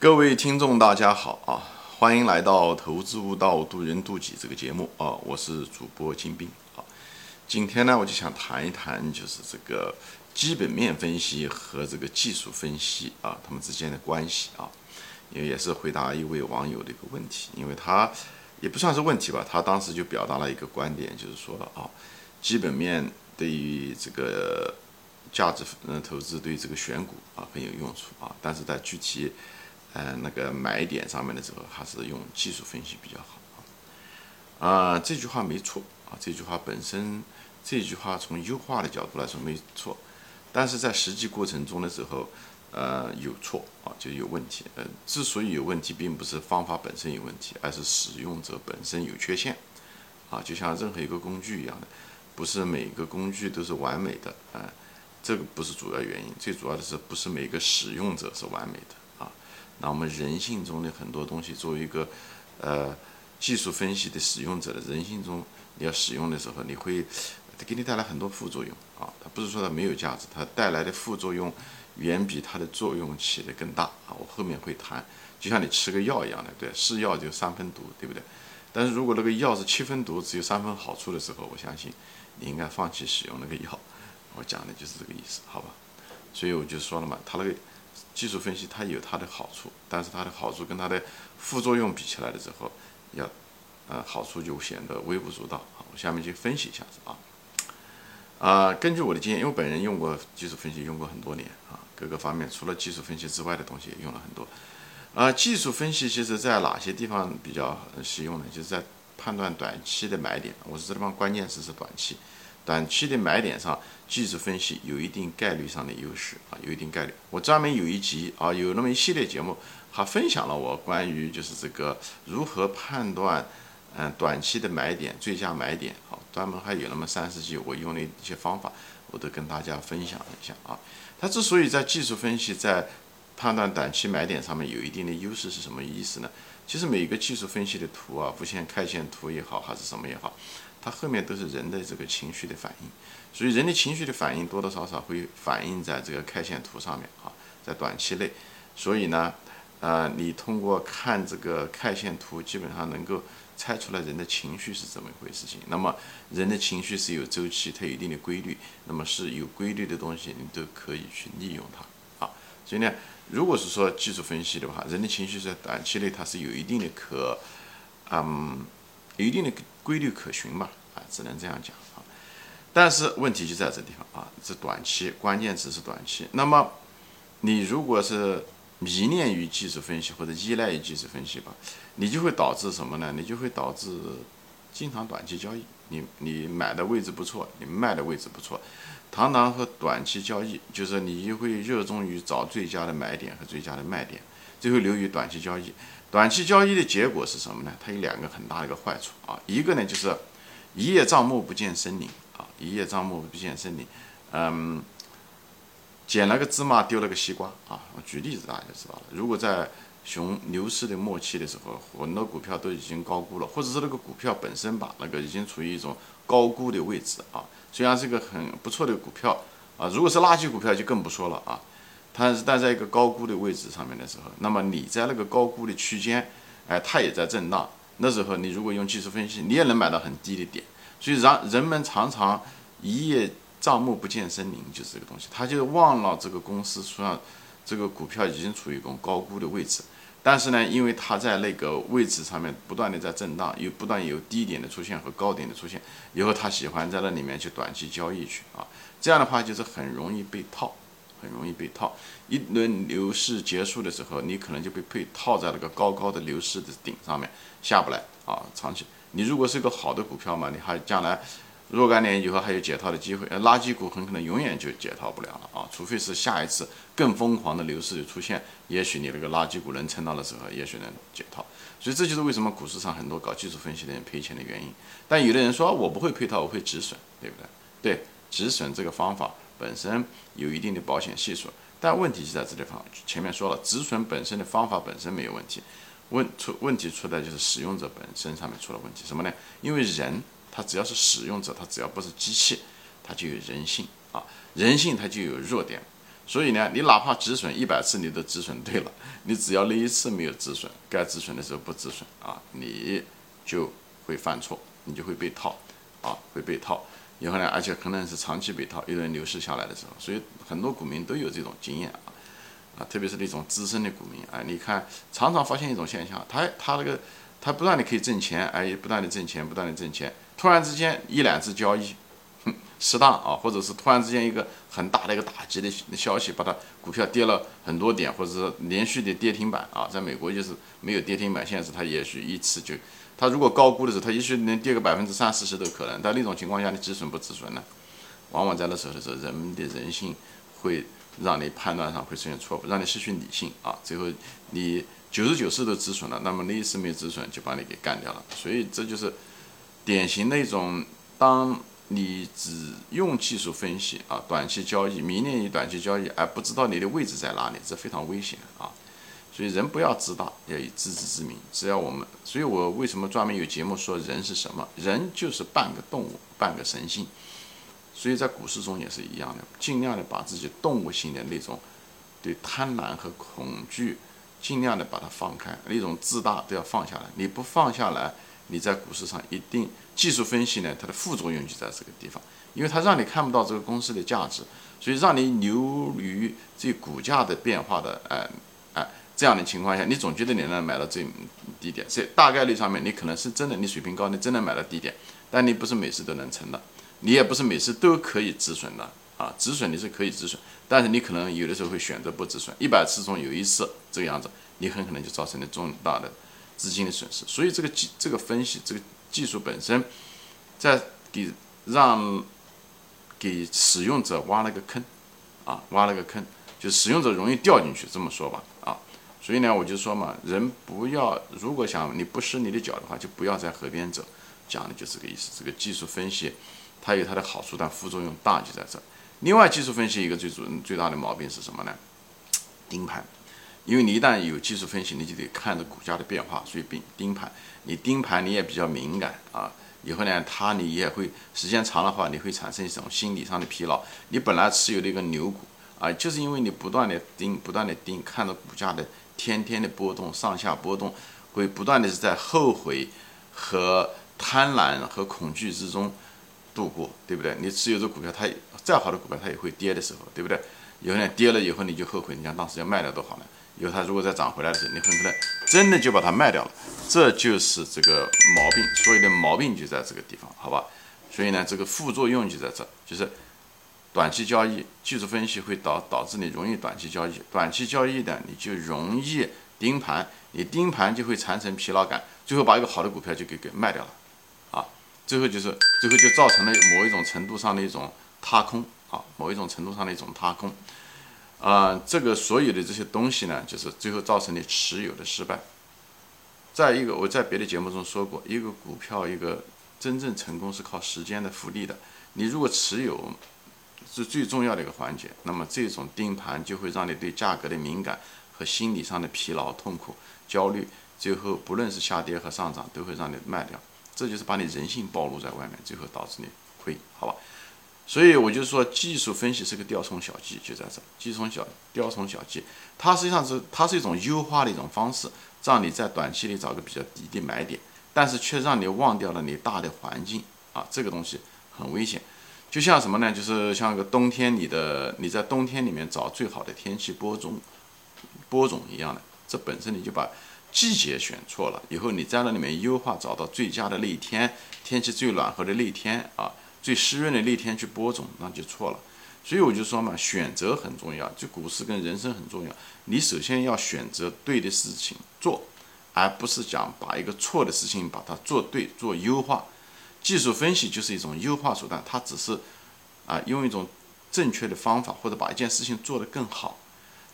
各位听众，大家好啊！欢迎来到《投资悟道，渡人渡己》这个节目啊！我是主播金兵啊。今天呢，我就想谈一谈，就是这个基本面分析和这个技术分析啊，他们之间的关系啊。也也是回答一位网友的一个问题，因为他也不算是问题吧，他当时就表达了一个观点，就是说啊，基本面对于这个。价值嗯投资对这个选股啊很有用处啊，但是在具体嗯那个买点上面的时候，还是用技术分析比较好啊。啊，这句话没错啊，这句话本身这句话从优化的角度来说没错，但是在实际过程中的时候，呃有错啊就有问题。呃，之所以有问题，并不是方法本身有问题，而是使用者本身有缺陷啊，就像任何一个工具一样的，不是每个工具都是完美的啊。这个不是主要原因，最主要的是不是每个使用者是完美的？那我们人性中的很多东西，作为一个呃技术分析的使用者的人性中，你要使用的时候，你会给你带来很多副作用啊。它不是说它没有价值，它带来的副作用远比它的作用起的更大啊。我后面会谈，就像你吃个药一样的，对，是药就三分毒，对不对？但是如果那个药是七分毒，只有三分好处的时候，我相信你应该放弃使用那个药。我讲的就是这个意思，好吧？所以我就说了嘛，它那个技术分析它有它的好处，但是它的好处跟它的副作用比起来的时候，要呃好处就显得微不足道。好，我下面就分析一下子啊。啊，根据我的经验，因为本人用过技术分析用过很多年啊，各个方面除了技术分析之外的东西也用了很多。啊，技术分析其实在哪些地方比较实用呢？就是在判断短期的买点。我是这地方关键词是短期。短期的买点上，技术分析有一定概率上的优势啊，有一定概率。我专门有一集啊，有那么一系列节目，还分享了我关于就是这个如何判断，嗯，短期的买点、最佳买点，好，专门还有那么三十集，我用的一些方法，我都跟大家分享了一下啊。它之所以在技术分析在判断短期买点上面有一定的优势，是什么意思呢？其实每个技术分析的图啊，无线 K 线图也好，还是什么也好。它后面都是人的这个情绪的反应，所以人的情绪的反应多多少少会反映在这个 K 线图上面啊，在短期内，所以呢，呃，你通过看这个 K 线图，基本上能够猜出来人的情绪是怎么一回事情。那么人的情绪是有周期，它有一定的规律，那么是有规律的东西，你都可以去利用它啊。所以呢，如果是说技术分析的话，人的情绪在短期内它是有一定的可，嗯。有一定的规律可循吧，啊，只能这样讲啊。但是问题就在这地方啊，是短期，关键词是短期。那么你如果是迷恋于技术分析或者依赖于技术分析吧，你就会导致什么呢？你就会导致经常短期交易。你你买的位置不错，你卖的位置不错，常常和短期交易，就是你就会热衷于找最佳的买点和最佳的卖点，最后流于短期交易。短期交易的结果是什么呢？它有两个很大的一个坏处啊，一个呢就是一叶障目不见森林啊，一叶障目不见森林，嗯，捡了个芝麻丢了个西瓜啊。我举例子大家就知道了。如果在熊牛市的末期的时候，很多股票都已经高估了，或者是那个股票本身吧，那个已经处于一种高估的位置啊。虽然是一个很不错的股票啊，如果是垃圾股票就更不说了啊。它是待在一个高估的位置上面的时候，那么你在那个高估的区间，哎，它也在震荡。那时候你如果用技术分析，你也能买到很低的点。所以让人们常常一叶障目不见森林，就是这个东西。他就忘了这个公司实际上这个股票已经处于一种高估的位置，但是呢，因为它在那个位置上面不断的在震荡，又不断有低点的出现和高点的出现，以后他喜欢在那里面去短期交易去啊，这样的话就是很容易被套。很容易被套，一轮牛市结束的时候，你可能就被被套在那个高高的牛市的顶上面，下不来啊！长期，你如果是个好的股票嘛，你还将来若干年以后还有解套的机会。呃，垃圾股很可能永远就解套不了了啊！除非是下一次更疯狂的牛市出现，也许你那个垃圾股能撑到的时候，也许能解套。所以这就是为什么股市上很多搞技术分析的人赔钱的原因。但有的人说我不会配套，我会止损，对不对？对，止损这个方法。本身有一定的保险系数，但问题是在这地方。前面说了，止损本身的方法本身没有问题，问出问题出在就是使用者本身上面出了问题。什么呢？因为人他只要是使用者，他只要不是机器，他就有人性啊，人性他就有弱点。所以呢，你哪怕止损一百次，你都止损对了，你只要那一次没有止损，该止损的时候不止损啊，你就会犯错，你就会被套啊，会被套。以后呢，而且可能是长期被套，一轮牛市下来的时候，所以很多股民都有这种经验啊，特别是那种资深的股民啊，你看常常发现一种现象，他他那个他不断的可以挣钱，哎，不断的挣钱，不断的挣钱，突然之间一两次交易。适当啊，或者是突然之间一个很大的一个打击的消息，把它股票跌了很多点，或者是连续的跌停板啊，在美国就是没有跌停板，现在是它也许一次就，它如果高估的时候，它也许能跌个百分之三四十都可能。但那种情况下，你止损不止损呢？往往在那时候的时候，人们的人性会让你判断上会出现错误，让你失去理性啊。最后你九十九次都止损了，那么那一次没止损就把你给干掉了。所以这就是典型的一种当。你只用技术分析啊，短期交易，迷恋于短期交易，而不知道你的位置在哪里，这非常危险啊！所以人不要自大，要以自知之明。只要我们，所以我为什么专门有节目说人是什么？人就是半个动物，半个神性。所以在股市中也是一样的，尽量的把自己动物性的那种对贪婪和恐惧，尽量的把它放开，那种自大都要放下来。你不放下来。你在股市上一定技术分析呢，它的副作用就在这个地方，因为它让你看不到这个公司的价值，所以让你流于这股价的变化的，哎哎这样的情况下，你总觉得你能买到最低点，这大概率上面你可能是真的，你水平高，你真的买到低点，但你不是每次都能成的，你也不是每次都可以止损的啊，止损你是可以止损，但是你可能有的时候会选择不止损，一百次中有一次这个样子，你很可能就造成了重大的。资金的损失，所以这个技这个分析这个技术本身，在给让给使用者挖了个坑，啊，挖了个坑，就使用者容易掉进去，这么说吧，啊，所以呢，我就说嘛，人不要如果想你不湿你的脚的话，就不要在河边走，讲的就是这个意思。这个技术分析它有它的好处，但副作用大就在这。另外，技术分析一个最主最大的毛病是什么呢？盯盘。因为你一旦有技术分析，你就得看着股价的变化，所以盯盯盘。你盯盘你也比较敏感啊。以后呢，它你也会时间长的话，你会产生一种心理上的疲劳。你本来持有的一个牛股啊，就是因为你不断的盯，不断的盯，看着股价的天天的波动，上下波动，会不断的是在后悔和贪婪和恐惧之中度过，对不对？你持有这股票，它再好的股票，它也会跌的时候，对不对？以后呢，跌了以后你就后悔，你想当时要卖掉多好呢？以后它如果再涨回来的时候，你很可能真的就把它卖掉了，这就是这个毛病，所有的毛病就在这个地方，好吧？所以呢，这个副作用就在这，就是短期交易技术分析会导导致你容易短期交易，短期交易的你就容易盯盘，你盯盘就会产生疲劳感，最后把一个好的股票就给给卖掉了，最后就是最后就造成了某一种程度上的一种踏空啊，某一种程度上的一种踏空。啊，这个所有的这些东西呢，就是最后造成你持有的失败。再一个，我在别的节目中说过，一个股票一个真正成功是靠时间的复利的。你如果持有是最重要的一个环节，那么这种盯盘就会让你对价格的敏感和心理上的疲劳、痛苦、焦虑，最后不论是下跌和上涨，都会让你卖掉。这就是把你人性暴露在外面，最后导致你亏，好吧？所以我就说，技术分析是个雕虫小技，就在这。技术小雕虫小技，它实际上是它是一种优化的一种方式，让你在短期里找个比较低的买点，但是却让你忘掉了你大的环境啊，这个东西很危险。就像什么呢？就是像个冬天，你的你在冬天里面找最好的天气播种播种一样的，这本身你就把季节选错了。以后你在那里面优化，找到最佳的那一天，天气最暖和的那一天啊。最湿润的那天去播种，那就错了。所以我就说嘛，选择很重要，就股市跟人生很重要。你首先要选择对的事情做，而不是讲把一个错的事情把它做对、做优化。技术分析就是一种优化手段，它只是啊用一种正确的方法，或者把一件事情做得更好。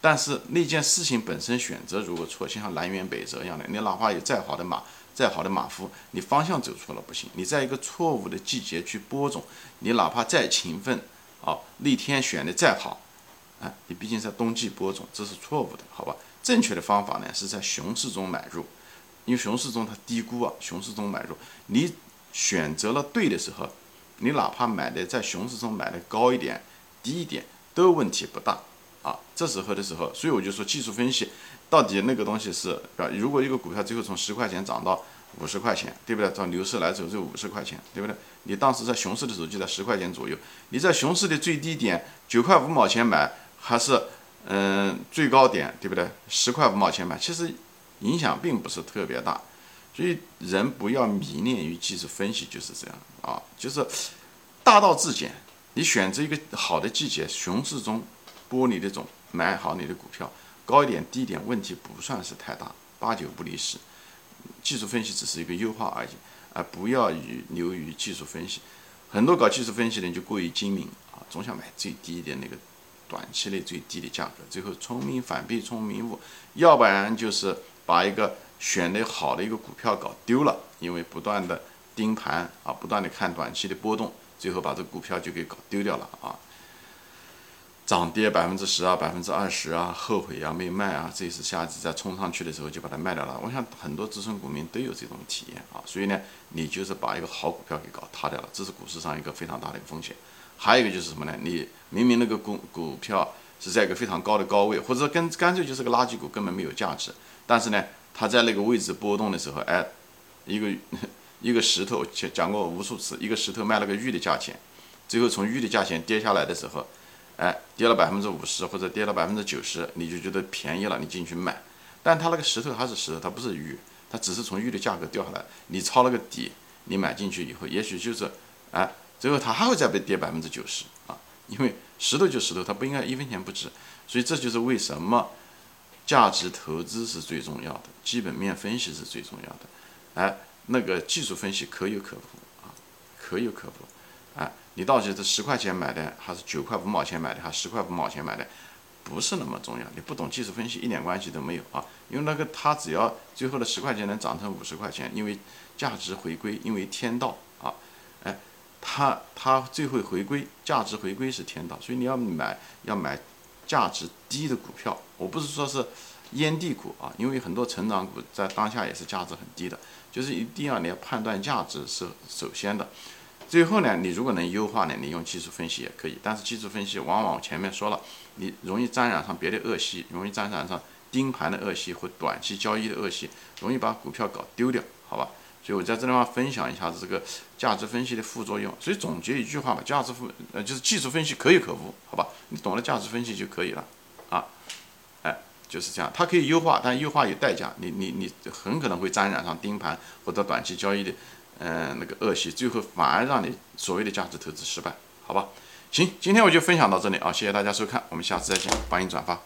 但是那件事情本身选择如果错，就像南辕北辙一样的，你哪怕有再好的马。再好的马夫，你方向走错了不行。你在一个错误的季节去播种，你哪怕再勤奋，啊，那天选的再好，啊，你毕竟在冬季播种，这是错误的，好吧？正确的方法呢，是在熊市中买入，因为熊市中它低估啊，熊市中买入，你选择了对的时候，你哪怕买的在熊市中买的高一点、低一点，都问题不大，啊。这时候的时候，所以我就说技术分析到底那个东西是啊，如果一个股票最后从十块钱涨到五十块钱，对不对？到牛市来走就五十块钱，对不对？你当时在熊市的时候就在十块钱左右，你在熊市的最低点九块五毛钱买，还是嗯最高点，对不对？十块五毛钱买，其实影响并不是特别大。所以人不要迷恋于技术分析，就是这样啊，就是大道至简。你选择一个好的季节，熊市中剥离这种买好你的股票，高一点低一点问题不算是太大，八九不离十。技术分析只是一个优化而已，而不要于流于技术分析。很多搞技术分析的人就过于精明啊，总想买最低的那个短期内最低的价格，最后聪明反被聪明误，要不然就是把一个。选的好的一个股票搞丢了，因为不断的盯盘啊，不断的看短期的波动，最后把这个股票就给搞丢掉了啊。涨跌百分之十啊，百分之二十啊，后悔啊，没卖啊，这次下次再冲上去的时候就把它卖掉了。我想很多资深股民都有这种体验啊，所以呢，你就是把一个好股票给搞塌掉了，这是股市上一个非常大的一个风险。还有一个就是什么呢？你明明那个股股票是在一个非常高的高位，或者说跟干脆就是个垃圾股，根本没有价值，但是呢。它在那个位置波动的时候，哎，一个 一个石头讲讲过无数次，一个石头卖了个玉的价钱，最后从玉的价钱跌下来的时候，哎，跌了百分之五十或者跌了百分之九十，你就觉得便宜了，你进去买，但它那个石头还是石头，它不是玉，它只是从玉的价格掉下来，你抄了个底，你买进去以后，也许就是，哎，最后它还会再被跌百分之九十啊，因为石头就石头，它不应该一分钱不值，所以这就是为什么。价值投资是最重要的，基本面分析是最重要的，哎，那个技术分析可有可无啊，可有可无，哎，你到底是十块钱买的，还是九块五毛钱买的，还是十块五毛钱买的，不是那么重要。你不懂技术分析，一点关系都没有啊。因为那个它只要最后的十块钱能涨成五十块钱，因为价值回归，因为天道啊，哎，它它最后回归价值回归是天道，所以你要买要买。价值低的股票，我不是说是烟蒂股啊，因为很多成长股在当下也是价值很低的，就是一定要你要判断价值是首先的。最后呢，你如果能优化呢，你用技术分析也可以，但是技术分析往往前面说了，你容易沾染上别的恶习，容易沾染上盯盘的恶习或短期交易的恶习，容易把股票搞丢掉，好吧？所以我在这地方分享一下子这个价值分析的副作用。所以总结一句话吧，价值分呃就是技术分析可有可无，好吧？你懂了价值分析就可以了，啊，哎，就是这样。它可以优化，但优化有代价，你你你很可能会沾染上盯盘或者短期交易的，嗯，那个恶习，最后反而让你所谓的价值投资失败，好吧？行，今天我就分享到这里啊，谢谢大家收看，我们下次再见，欢迎转发。